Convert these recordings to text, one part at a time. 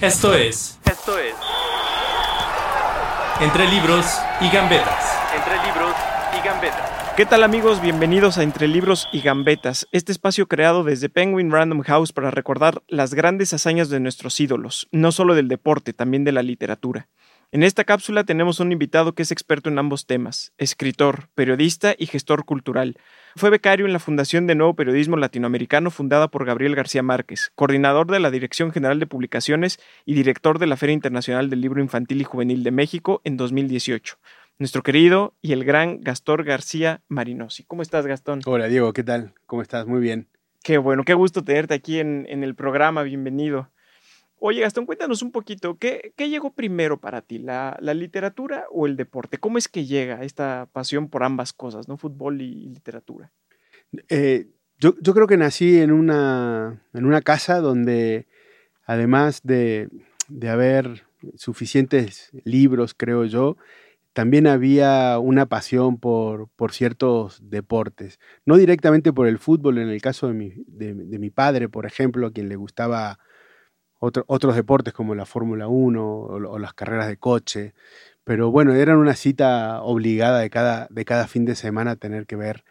Esto es. Esto es Entre libros y gambetas. Entre libros y gambetas. ¿Qué tal amigos? Bienvenidos a Entre Libros y Gambetas, este espacio creado desde Penguin Random House para recordar las grandes hazañas de nuestros ídolos, no solo del deporte, también de la literatura. En esta cápsula tenemos un invitado que es experto en ambos temas, escritor, periodista y gestor cultural. Fue becario en la Fundación de Nuevo Periodismo Latinoamericano fundada por Gabriel García Márquez, coordinador de la Dirección General de Publicaciones y director de la Feria Internacional del Libro Infantil y Juvenil de México en 2018 nuestro querido y el gran Gastón García Marinosi. ¿Cómo estás, Gastón? Hola, Diego, ¿qué tal? ¿Cómo estás? Muy bien. Qué bueno, qué gusto tenerte aquí en, en el programa, bienvenido. Oye, Gastón, cuéntanos un poquito, ¿qué, llegó primero para ti, la, literatura o el deporte? ¿Cómo es que llega esta pasión por ambas cosas, ¿no? Fútbol y, literatura. Eh, yo, creo que nací en una, en una casa donde, además de, de haber suficientes libros, creo yo, también había una pasión por, por, ciertos deportes. No directamente por el fútbol, en el caso de mi, de mi padre, por ejemplo, a quien le gustaba otro, otros deportes como la Fórmula 1 o, las carreras de coche. Pero bueno, eran una cita obligada de cada, de cada fin de semana tener que ver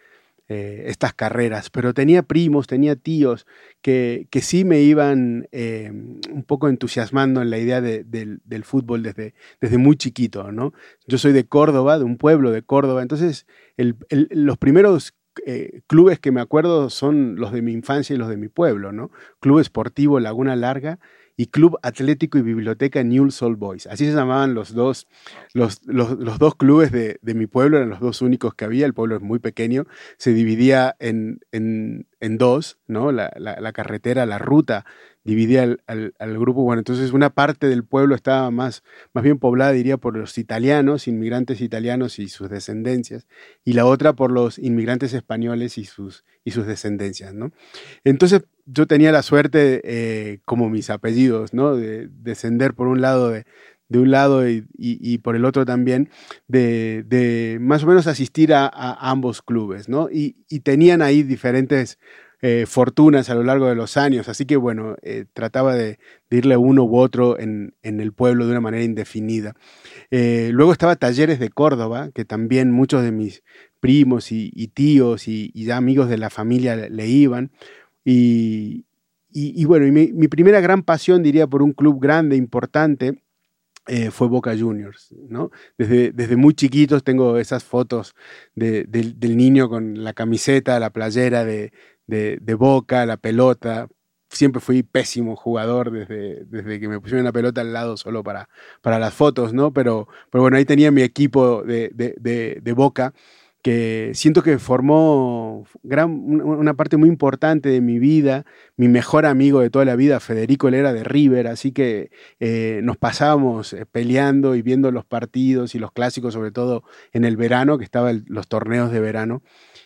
eh, estas carreras, pero tenía primos, tenía tíos que, que sí me iban eh, un poco entusiasmando en la idea de, de, del fútbol desde, desde muy chiquito, ¿no? Yo soy de Córdoba, de un pueblo de Córdoba, entonces los primeros eh, clubes que me acuerdo son los de mi infancia y los de mi pueblo, ¿no? Club Esportivo Laguna Larga y Club Atlético y Biblioteca New Soul Boys. Así se llamaban los dos, los, los, los dos clubes de, de, mi pueblo, eran los dos únicos que había. El pueblo es muy pequeño, se dividía en, en, en dos, ¿no? La, la, la, carretera, la ruta dividía al, al, al, grupo. Bueno, entonces una parte del pueblo estaba más, más bien poblada, diría, por los italianos, inmigrantes italianos y sus descendencias, y la otra por los inmigrantes españoles y sus, y sus descendencias, ¿no? Entonces, yo tenía la suerte, eh, como mis apellidos, ¿no? De descender por un lado de, de un lado y, y, por el otro también, de, de más o menos asistir a, ambos clubes, ¿no? Y, y, tenían ahí diferentes eh, fortunas a lo largo de los años, así que bueno, eh, trataba de, irle uno u otro en, en, el pueblo de una manera indefinida. Luego estaba Talleres de Córdoba, que también muchos de mis primos y, tíos y, ya amigos de la familia le iban. Y, bueno, mi, primera gran pasión, diría, por un club grande, importante, eh, fue Boca Juniors, ¿no? Desde, desde, muy chiquitos tengo esas fotos de, de, del niño con la camiseta, la playera de, de, Boca, la pelota. Siempre fui pésimo jugador desde, desde que me pusieron la pelota al lado solo para, para las fotos, ¿no? Pero, pero bueno, ahí tenía mi equipo de, de Boca que siento que formó gran, una parte muy importante de mi vida. Mi mejor amigo de toda la vida, Federico, él era de River, así que eh, nos pasábamos eh, peleando y viendo los partidos y los clásicos, sobre todo en el verano, que estaban los torneos de verano.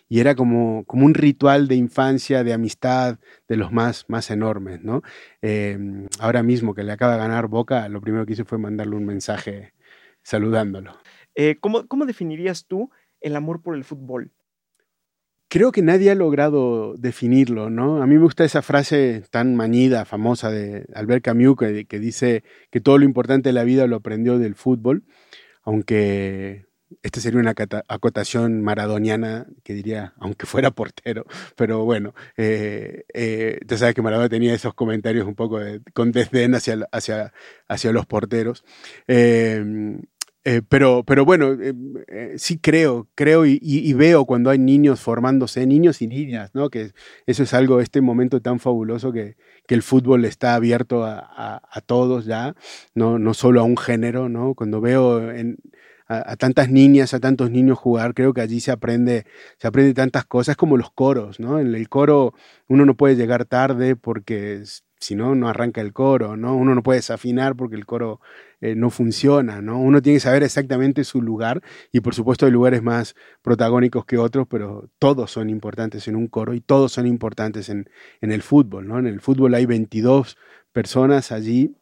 Y era como, como un ritual de infancia, de amistad, de los más, más enormes, ¿no? Eh, ahora mismo que le acaba de ganar Boca, lo primero que hice fue mandarle un mensaje saludándolo. Eh, ¿cómo, ¿Cómo definirías tú el amor por el fútbol? Creo que nadie ha logrado definirlo, ¿no? A mí me gusta esa frase tan manida, famosa de Albert Camus, que, dice que todo lo importante de la vida lo aprendió del fútbol, aunque esta sería una acotación maradoniana que diría, aunque fuera portero, pero bueno, eh, eh, ya sabes que Maradona tenía esos comentarios un poco con desdén hacia, hacia, hacia los porteros. Eh, eh, pero, pero bueno, eh, eh, sí creo, creo y, veo cuando hay niños formándose, niños y niñas, ¿no? Que eso es algo, este momento tan fabuloso que, que el fútbol está abierto a, a, todos ya, no, no solo a un género, ¿no? Cuando veo a, tantas niñas, a tantos niños jugar, creo que allí se aprende, se aprende tantas cosas como los coros, ¿no? En el coro uno no puede llegar tarde porque si no, no arranca el coro, ¿no? Uno no puede desafinar porque el coro eh, no funciona, ¿no? Uno tiene que saber exactamente su lugar y por supuesto hay lugares más protagónicos que otros, pero todos son importantes en un coro y todos son importantes en, en el fútbol, ¿no? En el fútbol hay 22 personas allí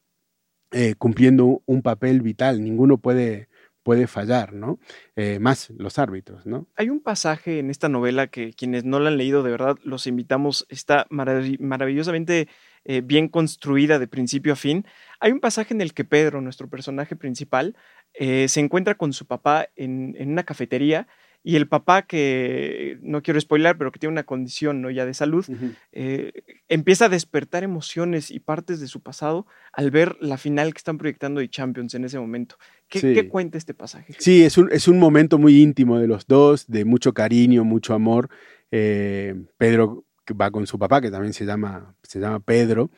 eh, cumpliendo un papel vital, ninguno puede puede fallar, ¿no? Eh, más los árbitros, ¿no? Hay un pasaje en esta novela que quienes no la han leído, de verdad, los invitamos, está maravillosamente eh, bien construida de principio a fin. Hay un pasaje en el que Pedro, nuestro personaje principal, eh, se encuentra con su papá en, en una cafetería y el papá que, no quiero spoiler, pero que tiene una condición ¿no? ya de salud, eh, empieza a despertar emociones y partes de su pasado al ver la final que están proyectando de Champions en ese momento. ¿Qué, cuenta este pasaje? Sí, es un, es un, momento muy íntimo de los dos, de mucho cariño, mucho amor. Eh, Pedro va con su papá, que también se llama, se llama Pedro,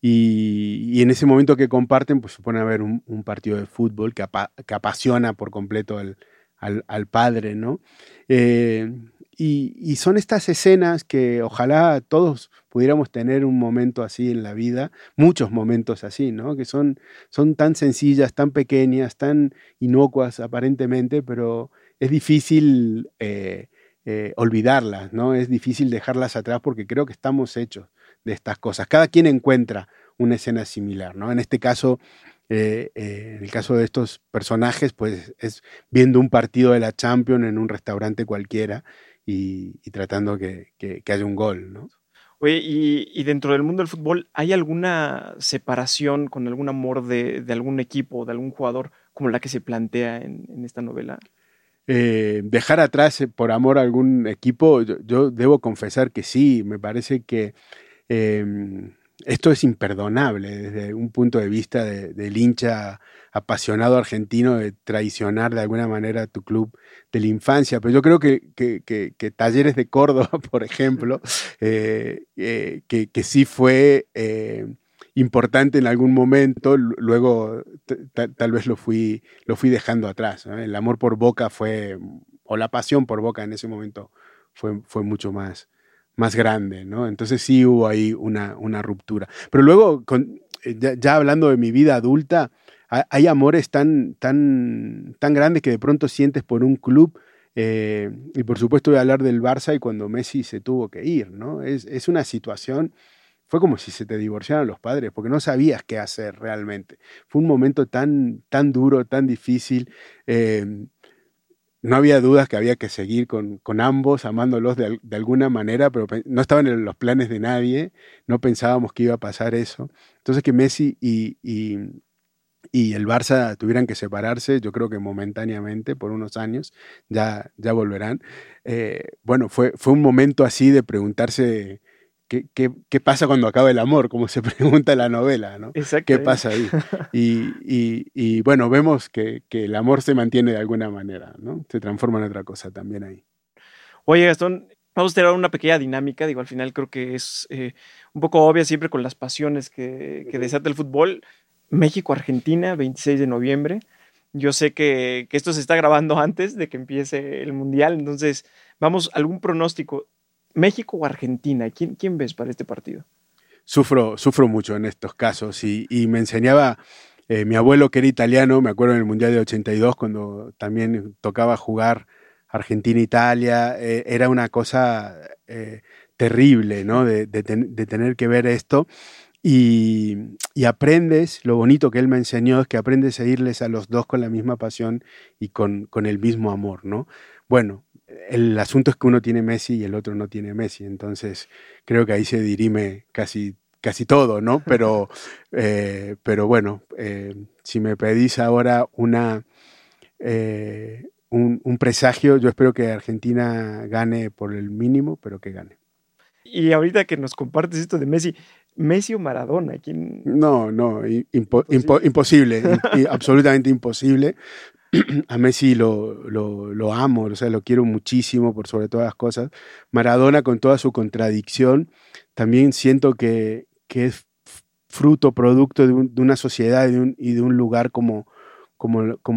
y, en ese momento que comparten, pues se pone a ver un, partido de fútbol que, apasiona por completo el al, padre, ¿no? Eh, y, son estas escenas que ojalá todos pudiéramos tener un momento así en la vida, muchos momentos así, ¿no? Que son, son tan sencillas, tan pequeñas, tan inocuas aparentemente, pero es difícil eh, eh, olvidarlas, ¿no? Es difícil dejarlas atrás porque creo que estamos hechos de estas cosas. Cada quien encuentra una escena similar, ¿no? En este caso, eh, eh, en el caso de estos personajes, pues es viendo un partido de la Champions en un restaurante cualquiera y, tratando que, haya un gol, ¿no? Oye, y, dentro del mundo del fútbol, ¿hay alguna separación con algún amor de, algún equipo, de algún jugador, como la que se plantea en, esta novela? Eh, dejar atrás por amor a algún equipo, yo, debo confesar que sí, me parece que em, esto es imperdonable desde un punto de vista del hincha apasionado argentino de traicionar de alguna manera tu club de la infancia. Pero yo creo que, que, Talleres de Córdoba, por ejemplo, eh, eh, que, sí fue eh, importante en algún momento, luego tal vez lo fui, lo fui dejando atrás. El amor por Boca fue, o la pasión por Boca en ese momento fue, fue mucho más, más grande. Entonces sí hubo ahí una, una ruptura. Pero luego, eh, ya, hablando de mi vida adulta, hay amores tan, tan, tan grandes que de pronto sientes por un club. Eh, y por supuesto voy a hablar del Barça y cuando Messi se tuvo que ir, ¿no? Es, es, una situación, fue como si se te divorciaran los padres, porque no sabías qué hacer realmente. Fue un momento tan, tan duro, tan difícil. Eh, no había dudas que había que seguir con, ambos, amándolos de, alguna manera, pero no estaban en los planes de nadie, no pensábamos que iba a pasar eso. Entonces que Messi y, y, el Barça tuvieran que separarse, yo creo que momentáneamente, por unos años, ya, ya volverán. Eh, bueno, fue, fue un momento así de preguntarse ¿Qué, pasa cuando acaba el amor? Como se pregunta en la novela, ¿no? ¿Qué pasa ahí? Y, bueno, vemos que, el amor se mantiene de alguna manera, ¿no? Se transforma en otra cosa también ahí. Oye, Gastón, vamos a tener una pequeña dinámica, digo, al final creo que es eh, un poco obvia siempre con las pasiones que, desata el fútbol. México-Argentina, 26 de noviembre. Yo sé que, que, esto se está grabando antes de que empiece el Mundial, entonces vamos, algún pronóstico. México o Argentina, ¿quién, quién ves para este partido? Sufro, sufro mucho en estos casos y, me enseñaba eh, mi abuelo que era italiano, me acuerdo en el Mundial de 82 cuando también tocaba jugar Argentina-Italia, eh, era una cosa eh, terrible, ¿no? De, tener que ver esto. Y, aprendes, lo bonito que él me enseñó es que aprendes a irles a los dos con la misma pasión y con, con el mismo amor, ¿no? Bueno, el asunto es que uno tiene Messi y el otro no tiene Messi, entonces creo que ahí se dirime casi, casi todo, ¿no? Pero, eh, pero bueno, eh, si me pedís ahora una, eh, un, presagio, yo espero que Argentina gane por el mínimo, pero que gane. Y ahorita que nos compartes esto de Messi, Messi o Maradona, ¿quién? No, no, imposible, absolutamente imposible. a Messi lo, lo, amo, o sea, lo quiero muchísimo por sobre todas las cosas. Maradona, con toda su contradicción, también siento que, es fruto, producto de, una sociedad y de un, lugar como,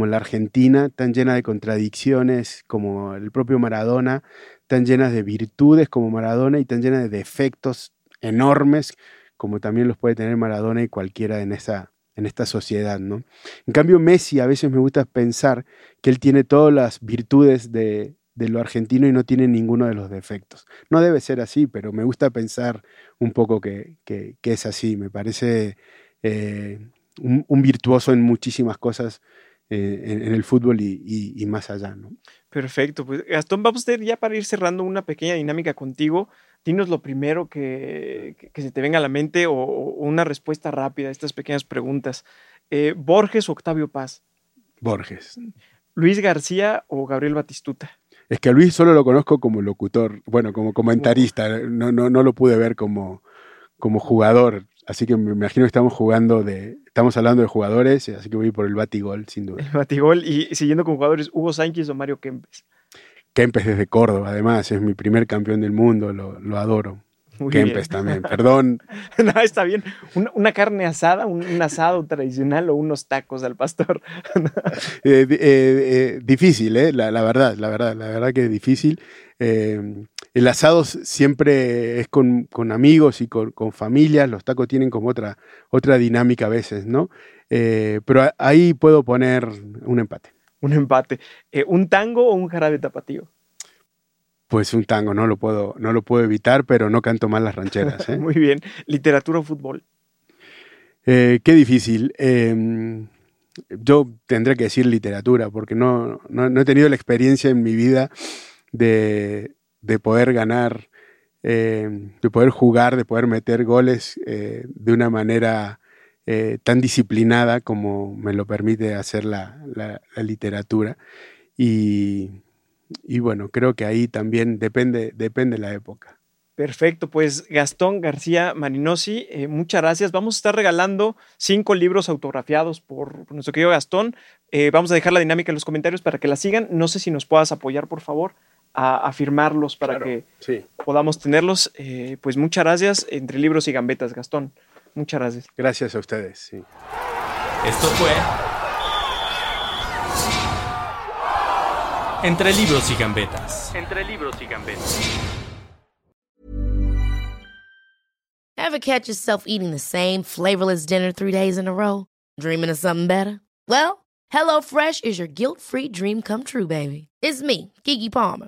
la Argentina, tan llena de contradicciones como el propio Maradona, tan llenas de virtudes como Maradona y tan llena de defectos enormes como también los puede tener Maradona y cualquiera en esa, en esta sociedad, ¿no? En cambio, Messi a veces me gusta pensar que él tiene todas las virtudes de, lo argentino y no tiene ninguno de los defectos. No debe ser así, pero me gusta pensar un poco que, es así. Me parece eh, un, virtuoso en muchísimas cosas eh, en, el fútbol y, más allá, ¿no? Perfecto, pues Gastón, vamos a ya para ir cerrando una pequeña dinámica contigo. Dinos lo primero que, se te venga a la mente o, una respuesta rápida a estas pequeñas preguntas. Eh, ¿Borges o Octavio Paz? Borges. ¿Luis García o Gabriel Batistuta? Es que a Luis solo lo conozco como locutor, bueno, como comentarista, no, no, no lo pude ver como, como jugador, así que me imagino que estamos jugando de, estamos hablando de jugadores, así que voy por el Batigol, sin duda. El Batigol, y siguiendo con jugadores, Hugo Sánchez o Mario Kempes. Kempes desde Córdoba, además, es mi primer campeón del mundo, lo, adoro. Kempes también, perdón. no, está bien. Una, carne asada, un, asado tradicional o unos tacos al pastor. Eh, eh, eh, difícil, ¿eh? La, verdad, la verdad, la verdad que es difícil. el asado siempre es con, amigos y con, con, familias, los tacos tienen como otra, otra dinámica a veces, ¿no? pero ahí puedo poner un empate un empate. Eh, ¿Un tango o un jarabe tapatío? Pues un tango, no lo puedo, no lo puedo evitar, pero no canto mal las rancheras. ¿eh? Muy bien. ¿Literatura o fútbol? Eh, qué difícil. Em, yo tendré que decir literatura, porque no, no, he tenido la experiencia en mi vida de, de poder ganar, em, de poder jugar, de poder meter goles de una manera eh, tan disciplinada como me lo permite hacer la, literatura. Y, bueno, creo que ahí también depende, depende la época. Perfecto, pues Gastón García Marinosi, eh, muchas gracias. Vamos a estar regalando cinco libros autografiados por, nuestro querido Gastón. Eh, vamos a dejar la dinámica en los comentarios para que la sigan. No sé si nos puedas apoyar, por favor, a, firmarlos para que podamos tenerlos. pues muchas gracias. Entre libros y gambetas, Gastón. Muchas gracias. Gracias a ustedes. Sí. Esto fue Entre libros y gambetas. Entre libros y gambetas. Ever catch yourself eating the same flavorless dinner three days in a row? Dreaming of something better? Well, HelloFresh is your guilt-free dream come true, baby. It's me, Kiki Palmer.